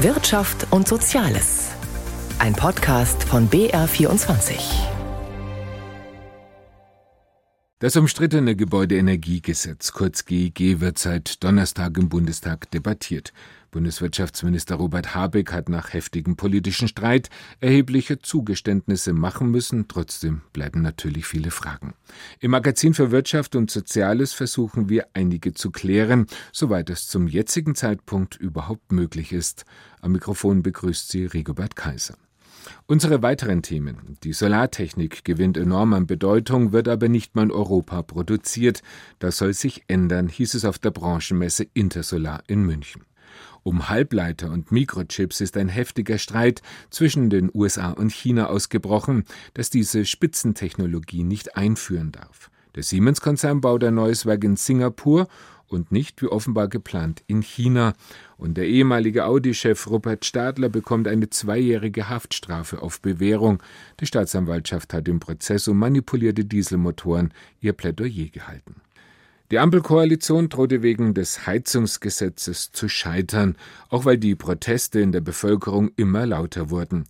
Wirtschaft und Soziales. Ein Podcast von BR24. Das umstrittene Gebäudeenergiegesetz, kurz GEG, wird seit Donnerstag im Bundestag debattiert. Bundeswirtschaftsminister Robert Habeck hat nach heftigem politischen Streit erhebliche Zugeständnisse machen müssen. Trotzdem bleiben natürlich viele Fragen. Im Magazin für Wirtschaft und Soziales versuchen wir einige zu klären, soweit es zum jetzigen Zeitpunkt überhaupt möglich ist. Am Mikrofon begrüßt sie Rigobert Kaiser. Unsere weiteren Themen. Die Solartechnik gewinnt enorm an Bedeutung, wird aber nicht mal in Europa produziert. Das soll sich ändern, hieß es auf der Branchenmesse Intersolar in München. Um Halbleiter und Mikrochips ist ein heftiger Streit zwischen den USA und China ausgebrochen, das diese Spitzentechnologie nicht einführen darf. Der Siemens-Konzern baut ein neues Werk in Singapur und nicht, wie offenbar geplant, in China. Und der ehemalige Audi-Chef Rupert Stadler bekommt eine zweijährige Haftstrafe auf Bewährung. Die Staatsanwaltschaft hat im Prozess um manipulierte Dieselmotoren ihr Plädoyer gehalten. Die Ampelkoalition drohte wegen des Heizungsgesetzes zu scheitern, auch weil die Proteste in der Bevölkerung immer lauter wurden.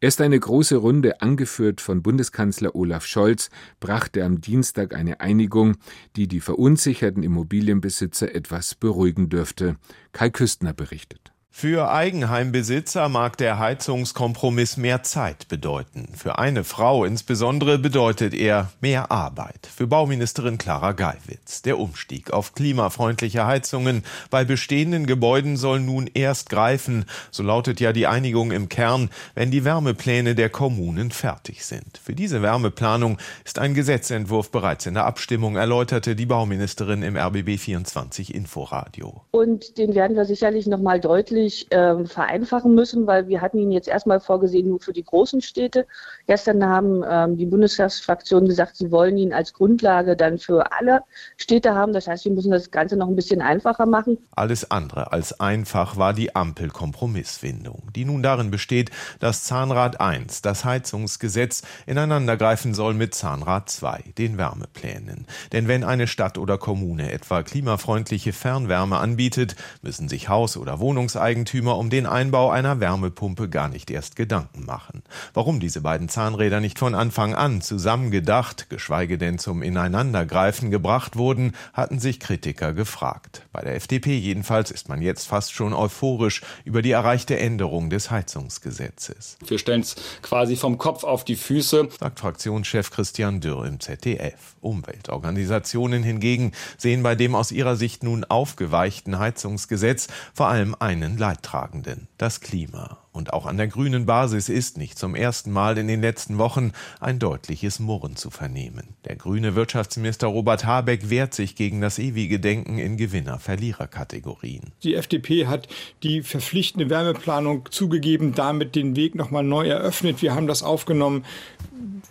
Erst eine große Runde, angeführt von Bundeskanzler Olaf Scholz, brachte am Dienstag eine Einigung, die die verunsicherten Immobilienbesitzer etwas beruhigen dürfte. Kai Küstner berichtet. Für Eigenheimbesitzer mag der Heizungskompromiss mehr Zeit bedeuten. Für eine Frau insbesondere bedeutet er mehr Arbeit. Für Bauministerin Clara Geiwitz. Der Umstieg auf klimafreundliche Heizungen bei bestehenden Gebäuden soll nun erst greifen. So lautet ja die Einigung im Kern, wenn die Wärmepläne der Kommunen fertig sind. Für diese Wärmeplanung ist ein Gesetzentwurf bereits in der Abstimmung, erläuterte die Bauministerin im RBB 24 Inforadio. Und den werden wir sicherlich noch mal deutlich deutlich äh, vereinfachen müssen, weil wir hatten ihn jetzt erstmal vorgesehen nur für die großen Städte. Gestern haben ähm, die Bundestagsfraktionen gesagt, sie wollen ihn als Grundlage dann für alle Städte haben. Das heißt, wir müssen das Ganze noch ein bisschen einfacher machen. Alles andere als einfach war die Ampel-Kompromissfindung, die nun darin besteht, dass Zahnrad 1, das Heizungsgesetz, ineinandergreifen soll mit Zahnrad 2, den Wärmeplänen. Denn wenn eine Stadt oder Kommune etwa klimafreundliche Fernwärme anbietet, müssen sich Haus- oder Wohnungseigentümer Hauseigentümer um den Einbau einer Wärmepumpe gar nicht erst Gedanken machen. Warum diese beiden Zahnräder nicht von Anfang an zusammengedacht, geschweige denn zum Ineinandergreifen gebracht wurden, hatten sich Kritiker gefragt. Bei der FDP jedenfalls ist man jetzt fast schon euphorisch über die erreichte Änderung des Heizungsgesetzes. Wir stellen es quasi vom Kopf auf die Füße, sagt Fraktionschef Christian Dürr im ZDF. Umweltorganisationen hingegen sehen bei dem aus ihrer Sicht nun aufgeweichten Heizungsgesetz vor allem einen Leidtragenden, das Klima. Und auch an der grünen Basis ist nicht zum ersten Mal in den letzten Wochen ein deutliches Murren zu vernehmen. Der grüne Wirtschaftsminister Robert Habeck wehrt sich gegen das ewige Denken in Gewinner-Verlierer-Kategorien. Die FDP hat die verpflichtende Wärmeplanung zugegeben, damit den Weg nochmal neu eröffnet. Wir haben das aufgenommen.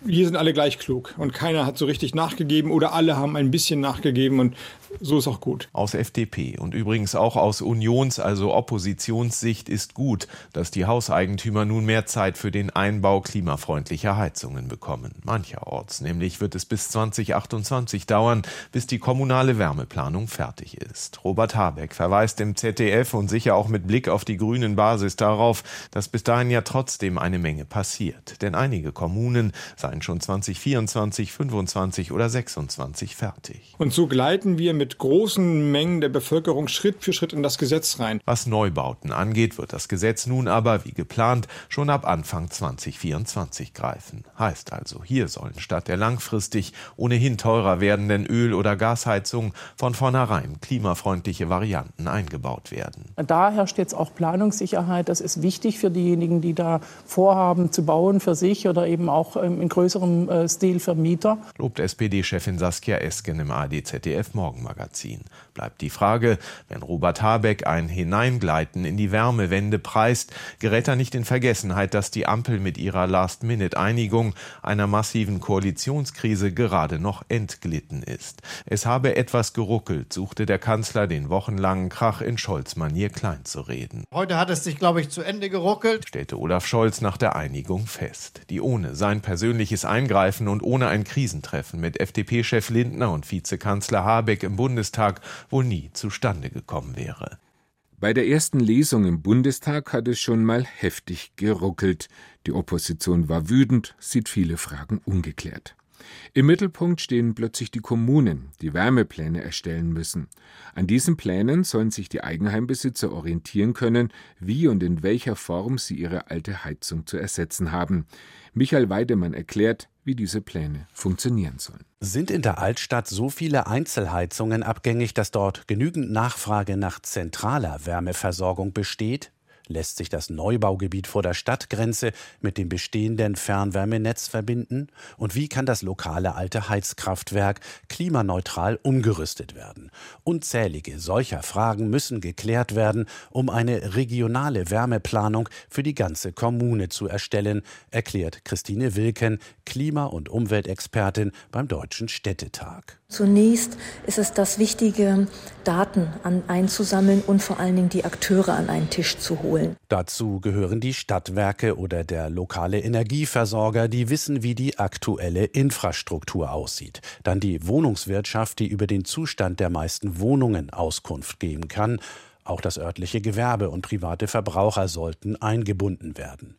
Hier sind alle gleich klug und keiner hat so richtig nachgegeben oder alle haben ein bisschen nachgegeben und so ist auch gut. Aus FDP und übrigens auch aus Unions-, also Oppositionssicht ist gut, dass die Hauseigentümer nun mehr Zeit für den Einbau klimafreundlicher Heizungen bekommen. Mancherorts nämlich wird es bis 2028 dauern, bis die kommunale Wärmeplanung fertig ist. Robert Habeck verweist im ZDF und sicher auch mit Blick auf die grünen Basis darauf, dass bis dahin ja trotzdem eine Menge passiert. Denn einige Kommunen seien schon 2024, 25 oder 26 fertig. Und so gleiten wir mit großen Mengen der Bevölkerung Schritt für Schritt in das Gesetz rein. Was Neubauten angeht, wird das Gesetz nun aber, wie geplant, schon ab Anfang 2024 greifen. Heißt also, hier sollen statt der langfristig ohnehin teurer werdenden Öl- oder Gasheizung von vornherein klimafreundliche Varianten eingebaut werden. Da herrscht jetzt auch Planungssicherheit. Das ist wichtig für diejenigen, die da vorhaben zu bauen für sich oder eben auch ähm, in größerem äh, Stil für Mieter. Lobt SPD-Chefin Saskia Esken im AD-ZDF Morgenmagazin. Magazin. Bleibt die Frage, wenn Robert Habeck ein Hineingleiten in die Wärmewende preist, gerät er nicht in Vergessenheit, dass die Ampel mit ihrer Last-Minute-Einigung einer massiven Koalitionskrise gerade noch entglitten ist. Es habe etwas geruckelt, suchte der Kanzler den wochenlangen Krach in Scholz-Manier kleinzureden. Heute hat es sich, glaube ich, zu Ende geruckelt, stellte Olaf Scholz nach der Einigung fest, die ohne sein persönliches Eingreifen und ohne ein Krisentreffen mit FDP-Chef Lindner und Vizekanzler Habeck im Bundestag wohl nie zustande gekommen wäre. Bei der ersten Lesung im Bundestag hat es schon mal heftig geruckelt. Die Opposition war wütend, sieht viele Fragen ungeklärt. Im Mittelpunkt stehen plötzlich die Kommunen, die Wärmepläne erstellen müssen. An diesen Plänen sollen sich die Eigenheimbesitzer orientieren können, wie und in welcher Form sie ihre alte Heizung zu ersetzen haben. Michael Weidemann erklärt, wie diese Pläne funktionieren sollen. Sind in der Altstadt so viele Einzelheizungen abgängig, dass dort genügend Nachfrage nach zentraler Wärmeversorgung besteht? Lässt sich das Neubaugebiet vor der Stadtgrenze mit dem bestehenden Fernwärmenetz verbinden? Und wie kann das lokale alte Heizkraftwerk klimaneutral umgerüstet werden? Unzählige solcher Fragen müssen geklärt werden, um eine regionale Wärmeplanung für die ganze Kommune zu erstellen, erklärt Christine Wilken, Klima- und Umweltexpertin beim Deutschen Städtetag. Zunächst ist es das Wichtige, Daten an einzusammeln und vor allen Dingen die Akteure an einen Tisch zu holen. Dazu gehören die Stadtwerke oder der lokale Energieversorger, die wissen, wie die aktuelle Infrastruktur aussieht. Dann die Wohnungswirtschaft, die über den Zustand der meisten Wohnungen Auskunft geben kann. Auch das örtliche Gewerbe und private Verbraucher sollten eingebunden werden.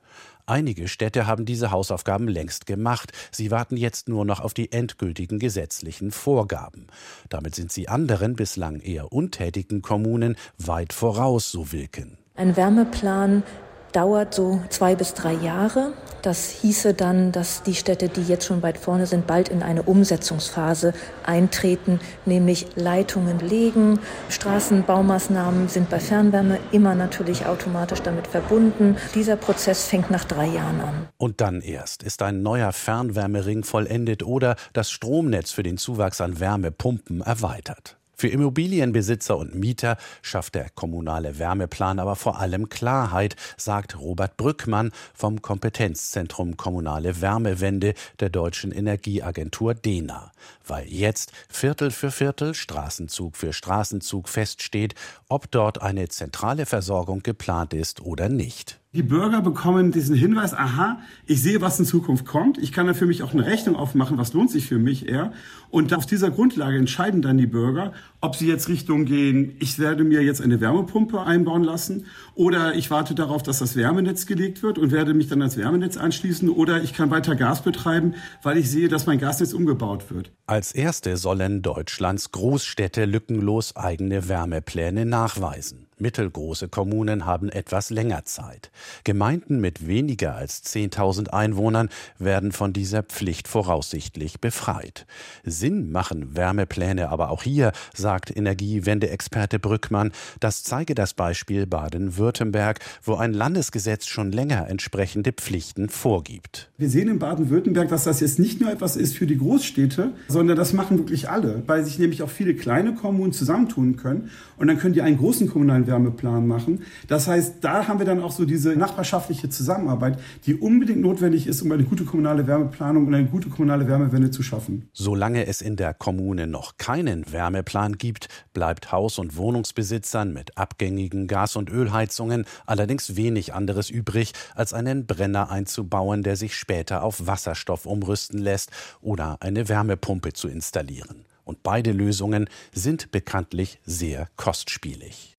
Einige Städte haben diese Hausaufgaben längst gemacht. Sie warten jetzt nur noch auf die endgültigen gesetzlichen Vorgaben. Damit sind sie anderen bislang eher untätigen Kommunen weit voraus, so Wilken. Ein Wärmeplan dauert so zwei bis drei Jahre. Das hieße dann, dass die Städte, die jetzt schon weit vorne sind, bald in eine Umsetzungsphase eintreten, nämlich Leitungen legen. Straßenbaumaßnahmen sind bei Fernwärme immer natürlich automatisch damit verbunden. Dieser Prozess fängt nach drei Jahren an. Und dann erst ist ein neuer Fernwärmering vollendet oder das Stromnetz für den Zuwachs an Wärmepumpen erweitert. Für Immobilienbesitzer und Mieter schafft der kommunale Wärmeplan aber vor allem Klarheit, sagt Robert Brückmann vom Kompetenzzentrum Kommunale Wärmewende der Deutschen Energieagentur DENA. Weil jetzt Viertel für Viertel, Straßenzug für Straßenzug feststeht, ob dort eine zentrale Versorgung geplant ist oder nicht. Die Bürger bekommen diesen Hinweis, aha, ich sehe, was in Zukunft kommt. Ich kann da für mich auch eine Rechnung aufmachen, was lohnt sich für mich eher. Und auf dieser Grundlage entscheiden dann die Bürger, ob sie jetzt Richtung gehen, ich werde mir jetzt eine Wärmepumpe einbauen lassen oder ich warte darauf, dass das Wärmenetz gelegt wird und werde mich dann ans Wärmenetz anschließen oder ich kann weiter Gas betreiben, weil ich sehe, dass mein Gasnetz umgebaut wird. Als erste sollen Deutschlands Großstädte lückenlos eigene Wärmepläne nachweisen. Mittelgroße Kommunen haben etwas länger Zeit. Gemeinden mit weniger als 10.000 Einwohnern werden von dieser Pflicht voraussichtlich befreit. Sinn machen Wärmepläne aber auch hier, sagt Energiewende-Experte Brückmann. Das zeige das Beispiel Baden-Württemberg, wo ein Landesgesetz schon länger entsprechende Pflichten vorgibt. Wir sehen in Baden-Württemberg, dass das jetzt nicht nur etwas ist für die Großstädte, sondern das machen wirklich alle, weil sich nämlich auch viele kleine Kommunen zusammentun können und dann können die einen großen kommunalen Wärmeplan machen. Das heißt, da haben wir dann auch so diese nachbarschaftliche Zusammenarbeit, die unbedingt notwendig ist, um eine gute kommunale Wärmeplanung und eine gute kommunale Wärmewende zu schaffen. Solange es in der Kommune noch keinen Wärmeplan gibt, bleibt Haus- und Wohnungsbesitzern mit abgängigen Gas- und Ölheizungen allerdings wenig anderes übrig, als einen Brenner einzubauen, der sich später auf Wasserstoff umrüsten lässt oder eine Wärmepumpe zu installieren. Und beide Lösungen sind bekanntlich sehr kostspielig.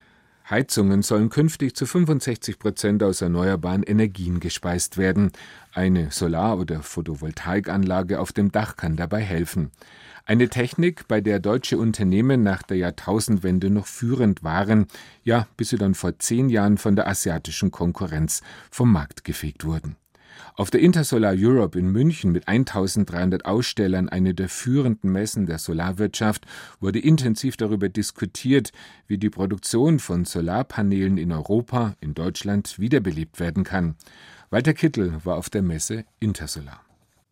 Heizungen sollen künftig zu 65 Prozent aus erneuerbaren Energien gespeist werden. Eine Solar- oder Photovoltaikanlage auf dem Dach kann dabei helfen. Eine Technik, bei der deutsche Unternehmen nach der Jahrtausendwende noch führend waren, ja, bis sie dann vor zehn Jahren von der asiatischen Konkurrenz vom Markt gefegt wurden. Auf der Intersolar Europe in München mit 1300 Ausstellern, eine der führenden Messen der Solarwirtschaft, wurde intensiv darüber diskutiert, wie die Produktion von Solarpanelen in Europa, in Deutschland wiederbelebt werden kann. Walter Kittel war auf der Messe Intersolar.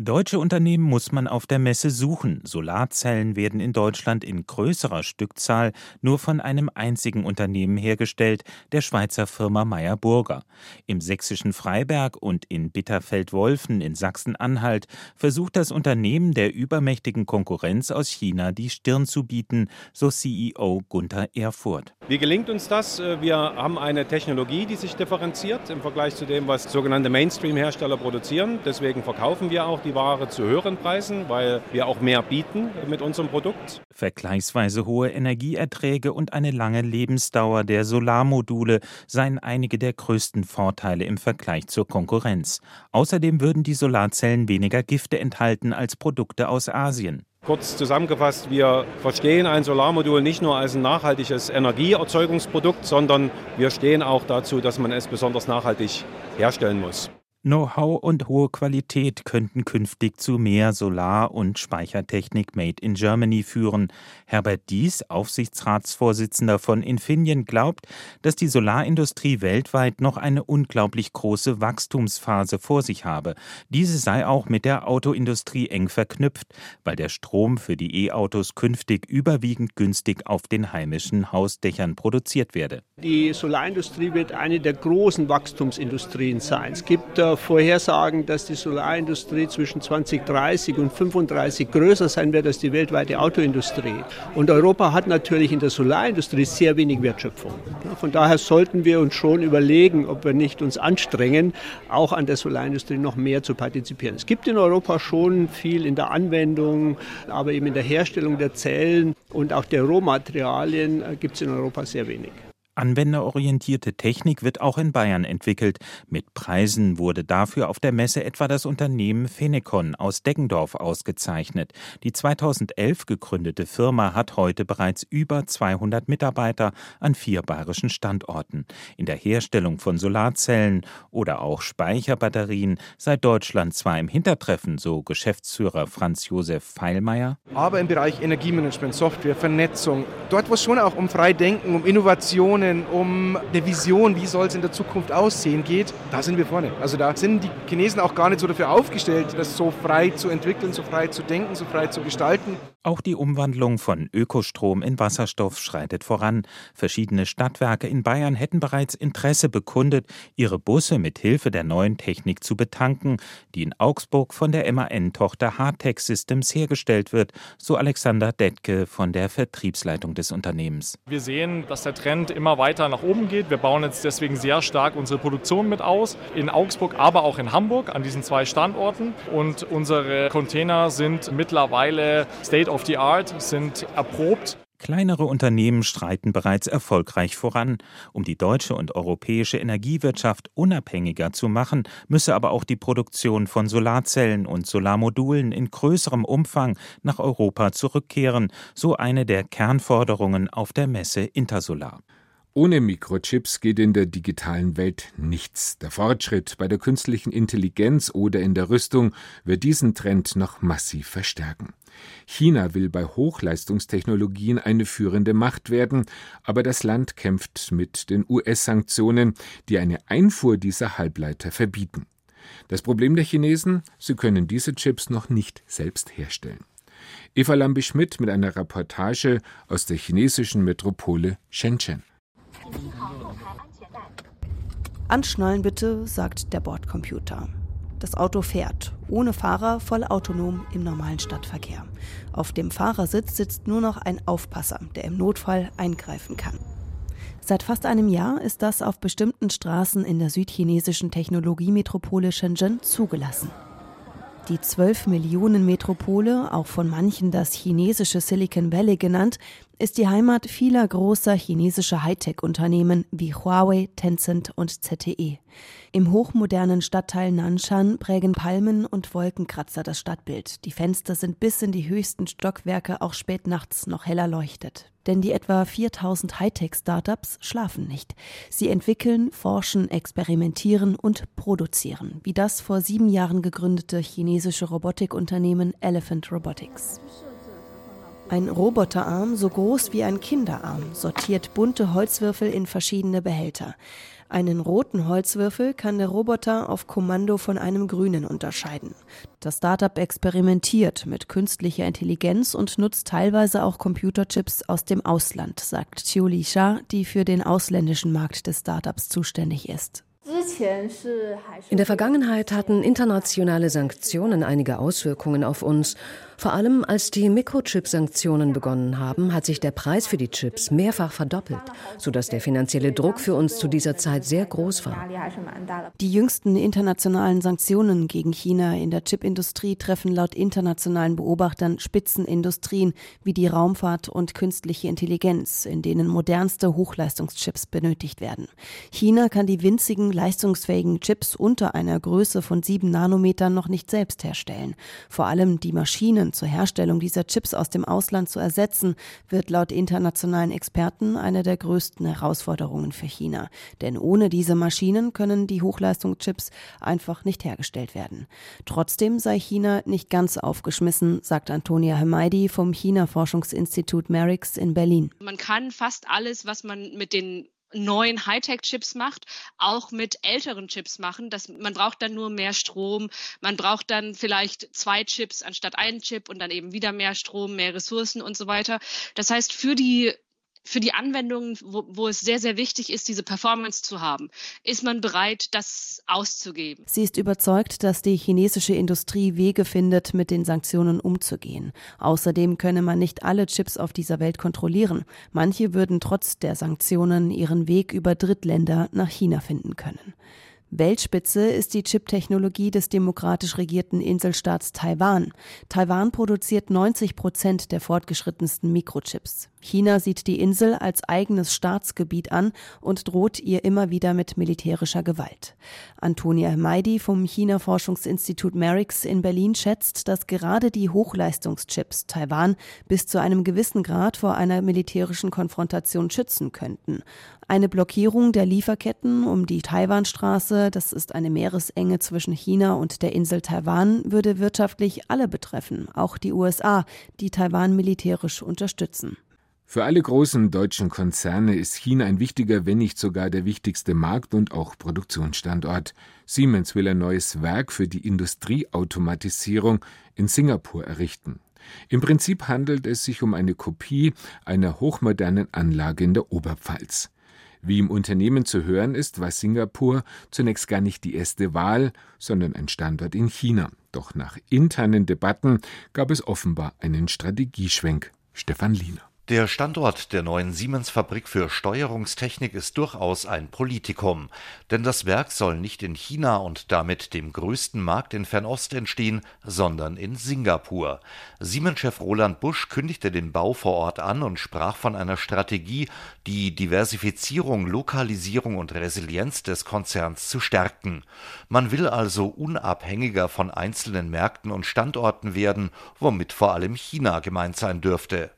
Deutsche Unternehmen muss man auf der Messe suchen. Solarzellen werden in Deutschland in größerer Stückzahl nur von einem einzigen Unternehmen hergestellt, der Schweizer Firma Meyer Burger. Im sächsischen Freiberg und in Bitterfeld-Wolfen in Sachsen-Anhalt versucht das Unternehmen der übermächtigen Konkurrenz aus China die Stirn zu bieten, so CEO Gunther Erfurt. Wie gelingt uns das? Wir haben eine Technologie, die sich differenziert im Vergleich zu dem, was sogenannte Mainstream-Hersteller produzieren. Deswegen verkaufen wir auch die die Ware zu höheren Preisen, weil wir auch mehr bieten mit unserem Produkt. Vergleichsweise hohe Energieerträge und eine lange Lebensdauer der Solarmodule seien einige der größten Vorteile im Vergleich zur Konkurrenz. Außerdem würden die Solarzellen weniger Gifte enthalten als Produkte aus Asien. Kurz zusammengefasst, wir verstehen ein Solarmodul nicht nur als ein nachhaltiges Energieerzeugungsprodukt, sondern wir stehen auch dazu, dass man es besonders nachhaltig herstellen muss. Know-how und hohe Qualität könnten künftig zu mehr Solar- und Speichertechnik Made in Germany führen. Herbert Dies, Aufsichtsratsvorsitzender von Infineon, glaubt, dass die Solarindustrie weltweit noch eine unglaublich große Wachstumsphase vor sich habe. Diese sei auch mit der Autoindustrie eng verknüpft, weil der Strom für die E-Autos künftig überwiegend günstig auf den heimischen Hausdächern produziert werde. Die Solarindustrie wird eine der großen Wachstumsindustrien sein. Es gibt Vorhersagen, dass die Solarindustrie zwischen 2030 und 35 größer sein wird als die weltweite Autoindustrie. Und Europa hat natürlich in der Solarindustrie sehr wenig Wertschöpfung. Von daher sollten wir uns schon überlegen, ob wir nicht uns anstrengen, auch an der Solarindustrie noch mehr zu partizipieren. Es gibt in Europa schon viel in der Anwendung, aber eben in der Herstellung der Zellen und auch der Rohmaterialien äh, gibt es in Europa sehr wenig. Anwenderorientierte Technik wird auch in Bayern entwickelt. Mit Preisen wurde dafür auf der Messe etwa das Unternehmen Phenecon aus Deggendorf ausgezeichnet. Die 2011 gegründete Firma hat heute bereits über 200 Mitarbeiter an vier bayerischen Standorten. In der Herstellung von Solarzellen oder auch Speicherbatterien sei Deutschland zwar im Hintertreffen, so Geschäftsführer Franz Josef Feilmeier. Aber im Bereich Energiemanagement, Software, Vernetzung, dort wo es schon auch um Freidenken, um Innovation Visionen, um eine Vision, wie soll es in der Zukunft aussehen geht, da sind wir vorne. Also da sind die Chinesen auch gar nicht so dafür aufgestellt, das so frei zu entwickeln, so frei zu denken, so frei zu gestalten. Auch die Umwandlung von Ökostrom in Wasserstoff schreitet voran. Verschiedene Stadtwerke in Bayern hätten bereits Interesse bekundet, ihre Busse mit Hilfe der neuen Technik zu betanken, die in Augsburg von der MAN-Tochter Hardtech Systems hergestellt wird, so Alexander Detke von der Vertriebsleitung des Unternehmens. Wir sehen, dass der Trend immer weiter nach oben geht. Wir bauen jetzt deswegen sehr stark unsere Produktion mit aus, in Augsburg, aber auch in Hamburg an diesen zwei Standorten. Und unsere Container sind mittlerweile State of the Art, sind erprobt. Kleinere Unternehmen streiten bereits erfolgreich voran. Um die deutsche und europäische Energiewirtschaft unabhängiger zu machen, müsse aber auch die Produktion von Solarzellen und Solarmodulen in größerem Umfang nach Europa zurückkehren, so eine der Kernforderungen auf der Messe Intersolar. Ohne Mikrochips geht in der digitalen Welt nichts. Der Fortschritt bei der künstlichen Intelligenz oder in der Rüstung wird diesen Trend noch massiv verstärken. China will bei Hochleistungstechnologien eine führende Macht werden, aber das Land kämpft mit den US-Sanktionen, die eine Einfuhr dieser Halbleiter verbieten. Das Problem der Chinesen, sie können diese Chips noch nicht selbst herstellen. Eva Lambi-Schmidt mit einer Reportage aus der chinesischen Metropole Shenzhen. Anschnallen bitte, sagt der Bordcomputer. Das Auto fährt, ohne Fahrer, voll autonom im normalen Stadtverkehr. Auf dem Fahrersitz sitzt nur noch ein Aufpasser, der im Notfall eingreifen kann. Seit fast einem Jahr ist das auf bestimmten Straßen in der südchinesischen Technologiemetropole Shenzhen zugelassen. Die 12 Millionen Metropole, auch von manchen das chinesische Silicon Valley genannt, ist die Heimat vieler großer chinesischer Hightech-Unternehmen wie Huawei, Tencent und ZTE. Im hochmodernen Stadtteil Nanshan prägen Palmen und Wolkenkratzer das Stadtbild. Die Fenster sind bis in die höchsten Stockwerke auch spät nachts noch heller leuchtet. Denn die etwa 4000 Hightech-Startups schlafen nicht. Sie entwickeln, forschen, experimentieren und produzieren, wie das vor sieben Jahren gegründete chinesische Robotikunternehmen Elephant Robotics. Ein Roboterarm so groß wie ein Kinderarm sortiert bunte Holzwürfel in verschiedene Behälter. Einen roten Holzwürfel kann der Roboter auf Kommando von einem grünen unterscheiden. Das Startup experimentiert mit künstlicher Intelligenz und nutzt teilweise auch Computerchips aus dem Ausland, sagt Xiu Li Sha, die für den ausländischen Markt des Startups zuständig ist. In der Vergangenheit hatten internationale Sanktionen einige Auswirkungen auf uns. Vor allem als die Mikrochip-Sanktionen begonnen haben, hat sich der Preis für die Chips mehrfach verdoppelt, sodass der finanzielle Druck für uns zu dieser Zeit sehr groß war. Die jüngsten internationalen Sanktionen gegen China in der Chipindustrie treffen laut internationalen Beobachtern Spitzenindustrien wie die Raumfahrt und künstliche Intelligenz, in denen modernste Hochleistungschips benötigt werden. China kann die winzigen, leistungsfähigen Chips unter einer Größe von sieben Nanometern noch nicht selbst herstellen. Vor allem die Maschinen zur Herstellung dieser Chips aus dem Ausland zu ersetzen, wird laut internationalen Experten eine der größten Herausforderungen für China. Denn ohne diese Maschinen können die Hochleistungschips einfach nicht hergestellt werden. Trotzdem sei China nicht ganz aufgeschmissen, sagt Antonia Hemaidi vom China-Forschungsinstitut Merix in Berlin. Man kann fast alles, was man mit den neuen Hightech-Chips macht, auch mit älteren Chips machen. Das, man braucht dann nur mehr Strom. Man braucht dann vielleicht zwei Chips anstatt einen Chip und dann eben wieder mehr Strom, mehr Ressourcen und so weiter. Das heißt, für die für die Anwendungen, wo, wo, es sehr, sehr wichtig ist, diese Performance zu haben, ist man bereit, das auszugeben. Sie ist überzeugt, dass die chinesische Industrie Wege findet, mit den Sanktionen umzugehen. Außerdem könne man nicht alle Chips auf dieser Welt kontrollieren. Manche würden trotz der Sanktionen ihren Weg über Drittländer nach China finden können. Weltspitze ist die Chip-Technologie des demokratisch regierten Inselstaats Taiwan. Taiwan produziert 90 Prozent der fortgeschrittensten Mikrochips. China sieht die Insel als eigenes Staatsgebiet an und droht ihr immer wieder mit militärischer Gewalt. Antonia Meidi vom China-Forschungsinstitut Merix in Berlin schätzt, dass gerade die Hochleistungschips Taiwan bis zu einem gewissen Grad vor einer militärischen Konfrontation schützen könnten. Eine Blockierung der Lieferketten um die Taiwanstraße, das ist eine Meeresenge zwischen China und der Insel Taiwan, würde wirtschaftlich alle betreffen, auch die USA, die Taiwan militärisch unterstützen. Für alle großen deutschen Konzerne ist China ein wichtiger, wenn nicht sogar der wichtigste Markt und auch Produktionsstandort. Siemens will ein neues Werk für die Industrieautomatisierung in Singapur errichten. Im Prinzip handelt es sich um eine Kopie einer hochmodernen Anlage in der Oberpfalz. Wie im Unternehmen zu hören ist, war Singapur zunächst gar nicht die erste Wahl, sondern ein Standort in China. Doch nach internen Debatten gab es offenbar einen Strategieschwenk. Stefan Liener. Der Standort der neuen Siemens-Fabrik für Steuerungstechnik ist durchaus ein Politikum, denn das Werk soll nicht in China und damit dem größten Markt in Fernost entstehen, sondern in Singapur. Siemens-Chef Roland Busch kündigte den Bau vor Ort an und sprach von einer Strategie, die Diversifizierung, Lokalisierung und Resilienz des Konzerns zu stärken. Man will also unabhängiger von einzelnen Märkten und Standorten werden, womit vor allem China gemeint sein dürfte.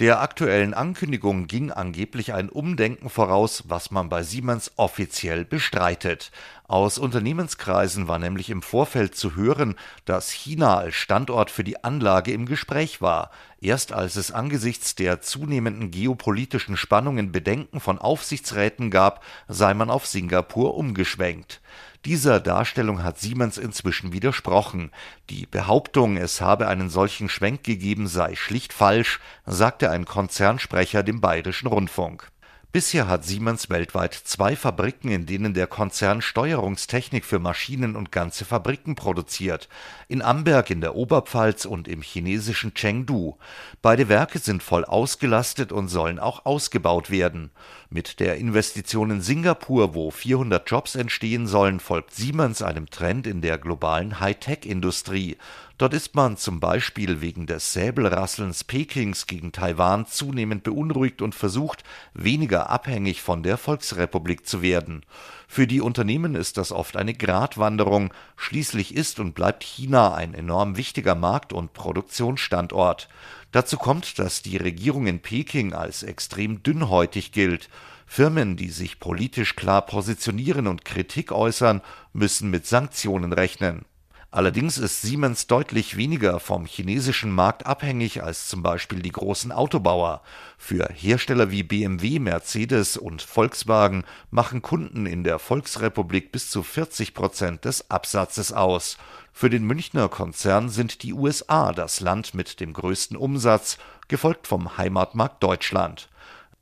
Der aktuellen Ankündigung ging angeblich ein Umdenken voraus, was man bei Siemens offiziell bestreitet. Aus Unternehmenskreisen war nämlich im Vorfeld zu hören, dass China als Standort für die Anlage im Gespräch war. Erst als es angesichts der zunehmenden geopolitischen Spannungen Bedenken von Aufsichtsräten gab, sei man auf Singapur umgeschwenkt. Dieser Darstellung hat Siemens inzwischen widersprochen. Die Behauptung, es habe einen solchen Schwenk gegeben, sei schlicht falsch, sagte ein Konzernsprecher dem Bayerischen Rundfunk Bisher hat Siemens weltweit zwei Fabriken, in denen der Konzern Steuerungstechnik für Maschinen und ganze Fabriken produziert, in Amberg in der Oberpfalz und im chinesischen Chengdu. Beide Werke sind voll ausgelastet und sollen auch ausgebaut werden. Mit der Investition in Singapur, wo 400 Jobs entstehen sollen, folgt Siemens einem Trend in der globalen Hightech-Industrie Dort ist man zum Beispiel wegen des Säbelrasselns Pekings gegen Taiwan zunehmend beunruhigt und versucht, weniger abhängig von der Volksrepublik zu werden. Für die Unternehmen ist das oft eine Gratwanderung, schließlich ist und bleibt China ein enorm wichtiger Markt und Produktionsstandort. Dazu kommt, dass die Regierung in Peking als extrem dünnhäutig gilt. Firmen, die sich politisch klar positionieren und Kritik äußern, müssen mit Sanktionen rechnen Allerdings ist Siemens deutlich weniger vom chinesischen Markt abhängig als zum Beispiel die großen Autobauer. Für Hersteller wie BMW, Mercedes und Volkswagen machen Kunden in der Volksrepublik bis zu 40 Prozent des Absatzes aus. Für den Münchner Konzern sind die USA das Land mit dem größten Umsatz, gefolgt vom Heimatmarkt Deutschland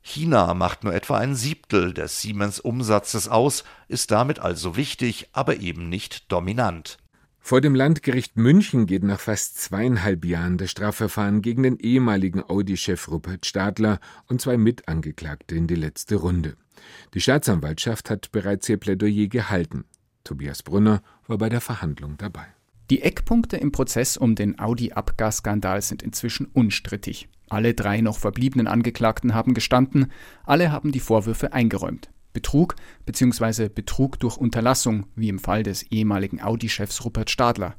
China macht nur etwa ein Siebtel des Siemens-Umsatzes aus, ist damit also wichtig, aber eben nicht dominant. Vor dem Landgericht München geht nach fast zweieinhalb Jahren das Strafverfahren gegen den ehemaligen Audi-Chef Rupert Stadler und zwei Mitangeklagte in die letzte Runde. Die Staatsanwaltschaft hat bereits ihr Plädoyer gehalten. Tobias Brunner war bei der Verhandlung dabei. Die Eckpunkte im Prozess um den Audi-Abgasskandal sind inzwischen unstrittig. Alle drei noch verbliebenen Angeklagten haben gestanden, alle haben die Vorwürfe eingeräumt. Betrug bzw. Betrug durch Unterlassung, wie im Fall des ehemaligen Audi-Chefs Rupert Stadler.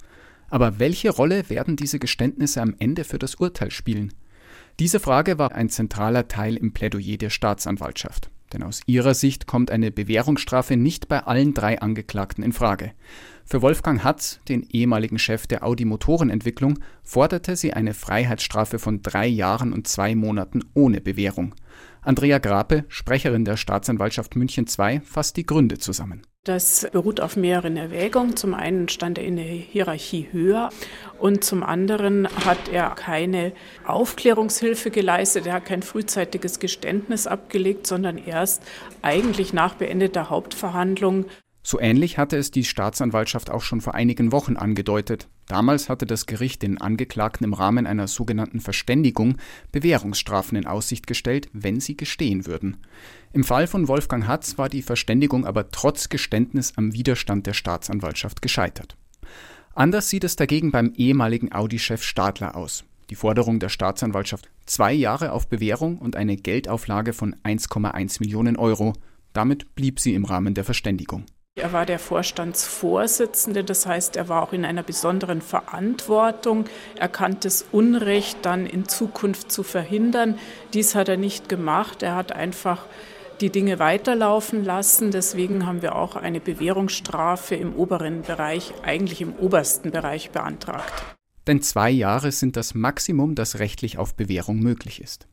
Aber welche Rolle werden diese Geständnisse am Ende für das Urteil spielen? Diese Frage war ein zentraler Teil im Plädoyer der Staatsanwaltschaft. Denn aus ihrer Sicht kommt eine Bewährungsstrafe nicht bei allen drei Angeklagten in Frage. Für Wolfgang Hatz, den ehemaligen Chef der Audi Motorenentwicklung, forderte sie eine Freiheitsstrafe von drei Jahren und zwei Monaten ohne Bewährung. Andrea Grape, Sprecherin der Staatsanwaltschaft München II, fasst die Gründe zusammen. Das beruht auf mehreren Erwägungen. Zum einen stand er in der Hierarchie höher und zum anderen hat er keine Aufklärungshilfe geleistet. Er hat kein frühzeitiges Geständnis abgelegt, sondern erst eigentlich nach beendeter Hauptverhandlung so ähnlich hatte es die Staatsanwaltschaft auch schon vor einigen Wochen angedeutet. Damals hatte das Gericht den Angeklagten im Rahmen einer sogenannten Verständigung Bewährungsstrafen in Aussicht gestellt, wenn sie gestehen würden. Im Fall von Wolfgang Hatz war die Verständigung aber trotz Geständnis am Widerstand der Staatsanwaltschaft gescheitert. Anders sieht es dagegen beim ehemaligen Audi-Chef Stadler aus. Die Forderung der Staatsanwaltschaft zwei Jahre auf Bewährung und eine Geldauflage von 1,1 Millionen Euro. Damit blieb sie im Rahmen der Verständigung. Er war der Vorstandsvorsitzende, das heißt, er war auch in einer besonderen Verantwortung. Er kannte das Unrecht dann in Zukunft zu verhindern. Dies hat er nicht gemacht. Er hat einfach die Dinge weiterlaufen lassen. Deswegen haben wir auch eine Bewährungsstrafe im oberen Bereich, eigentlich im obersten Bereich beantragt. Denn zwei Jahre sind das Maximum, das rechtlich auf Bewährung möglich ist.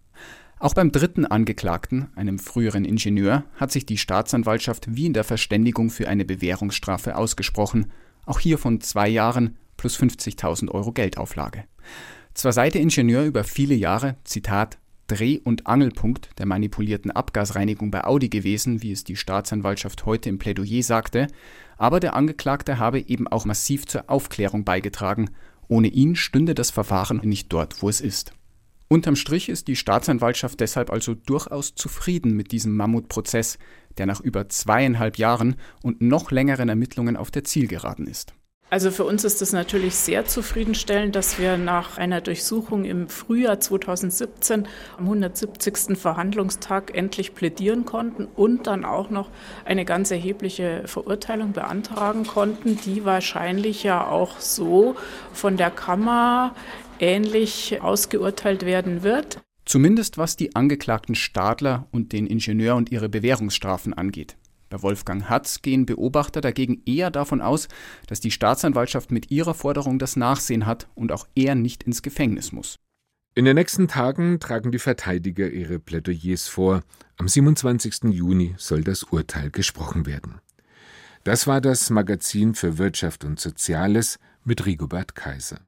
Auch beim dritten Angeklagten, einem früheren Ingenieur, hat sich die Staatsanwaltschaft wie in der Verständigung für eine Bewährungsstrafe ausgesprochen, auch hier von zwei Jahren plus 50.000 Euro Geldauflage. Zwar sei der Ingenieur über viele Jahre, Zitat, Dreh- und Angelpunkt der manipulierten Abgasreinigung bei Audi gewesen, wie es die Staatsanwaltschaft heute im Plädoyer sagte, aber der Angeklagte habe eben auch massiv zur Aufklärung beigetragen. Ohne ihn stünde das Verfahren nicht dort, wo es ist. Unterm Strich ist die Staatsanwaltschaft deshalb also durchaus zufrieden mit diesem Mammutprozess, der nach über zweieinhalb Jahren und noch längeren Ermittlungen auf der Zielgeraden ist. Also für uns ist es natürlich sehr zufriedenstellend, dass wir nach einer Durchsuchung im Frühjahr 2017 am 170. Verhandlungstag endlich plädieren konnten und dann auch noch eine ganz erhebliche Verurteilung beantragen konnten, die wahrscheinlich ja auch so von der Kammer ähnlich ausgeurteilt werden wird. Zumindest was die Angeklagten Stadler und den Ingenieur und ihre Bewährungsstrafen angeht. Wolfgang Hatz gehen Beobachter dagegen eher davon aus, dass die Staatsanwaltschaft mit ihrer Forderung das Nachsehen hat und auch er nicht ins Gefängnis muss. In den nächsten Tagen tragen die Verteidiger ihre Plädoyers vor. Am 27. Juni soll das Urteil gesprochen werden. Das war das Magazin für Wirtschaft und Soziales mit Rigobert Kaiser.